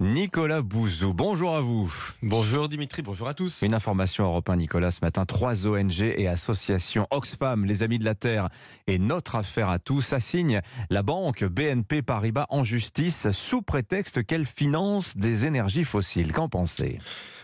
Nicolas Bouzou. Bonjour à vous. Bonjour Dimitri, bonjour à tous. Une information européen Nicolas ce matin. Trois ONG et associations Oxfam, les Amis de la Terre et Notre Affaire à tous assignent la banque BNP Paribas en justice sous prétexte qu'elle finance des énergies fossiles. Qu'en pensez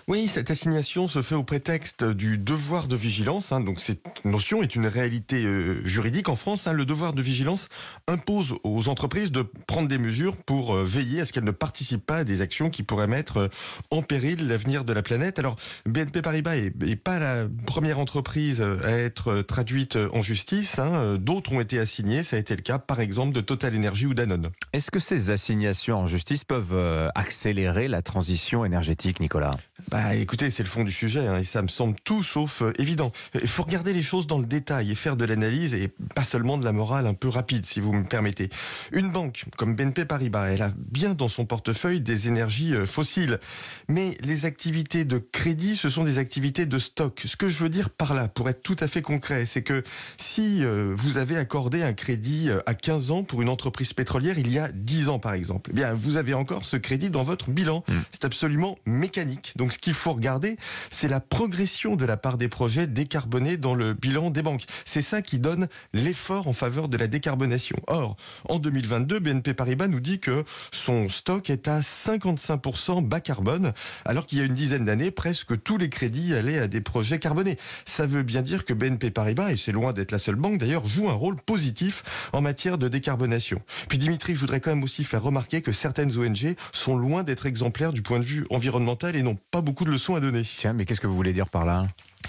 oui, cette assignation se fait au prétexte du devoir de vigilance. Hein, donc cette notion est une réalité euh, juridique en France. Hein, le devoir de vigilance impose aux entreprises de prendre des mesures pour euh, veiller à ce qu'elles ne participent pas à des actions qui pourraient mettre euh, en péril l'avenir de la planète. Alors BNP Paribas est, pas la première entreprise à être traduite en justice. Hein, D'autres ont été assignées. Ça a été le cas, par exemple, de Total Energy ou Danone. Est-ce que ces assignations en justice peuvent accélérer la transition énergétique, Nicolas? Bah écoutez, c'est le fond du sujet hein, et ça me semble tout sauf euh, évident. Il faut regarder les choses dans le détail et faire de l'analyse et pas seulement de la morale un peu rapide, si vous me permettez. Une banque comme BNP Paribas, elle a bien dans son portefeuille des énergies euh, fossiles, mais les activités de crédit, ce sont des activités de stock. Ce que je veux dire par là, pour être tout à fait concret, c'est que si euh, vous avez accordé un crédit à 15 ans pour une entreprise pétrolière il y a 10 ans par exemple, eh bien vous avez encore ce crédit dans votre bilan. Hmm. C'est absolument mécanique. Donc ce qu'il faut regarder, c'est la progression de la part des projets décarbonés dans le bilan des banques. C'est ça qui donne l'effort en faveur de la décarbonation. Or, en 2022, BNP Paribas nous dit que son stock est à 55% bas carbone, alors qu'il y a une dizaine d'années, presque tous les crédits allaient à des projets carbonés. Ça veut bien dire que BNP Paribas, et c'est loin d'être la seule banque d'ailleurs, joue un rôle positif en matière de décarbonation. Puis Dimitri, je voudrais quand même aussi faire remarquer que certaines ONG sont loin d'être exemplaires du point de vue environnemental et n'ont pas beaucoup de leçons à donner. Tiens, mais qu'est-ce que vous voulez dire par là?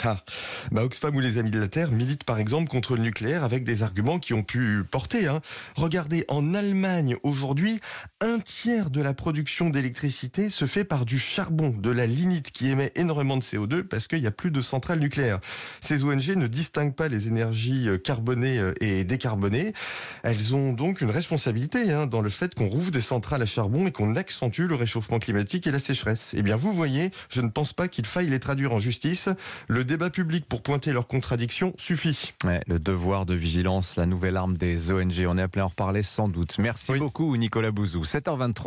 Ah, bah Oxfam ou les Amis de la Terre militent par exemple contre le nucléaire avec des arguments qui ont pu porter. Hein. Regardez, en Allemagne aujourd'hui, un tiers de la production d'électricité se fait par du charbon, de la lignite qui émet énormément de CO2 parce qu'il n'y a plus de centrales nucléaires. Ces ONG ne distinguent pas les énergies euh, carbonées euh, et décarbonées. Elles ont donc une responsabilité hein, dans le fait qu'on rouvre des centrales à charbon et qu'on accentue le réchauffement climatique et la sécheresse. Eh bien, vous voyez, je ne pense pas qu'il faille les traduire en justice. Débat public pour pointer leurs contradictions suffit. le devoir de vigilance, la nouvelle arme des ONG. On est appelé à en reparler sans doute. Merci beaucoup Nicolas Bouzou. 7h23.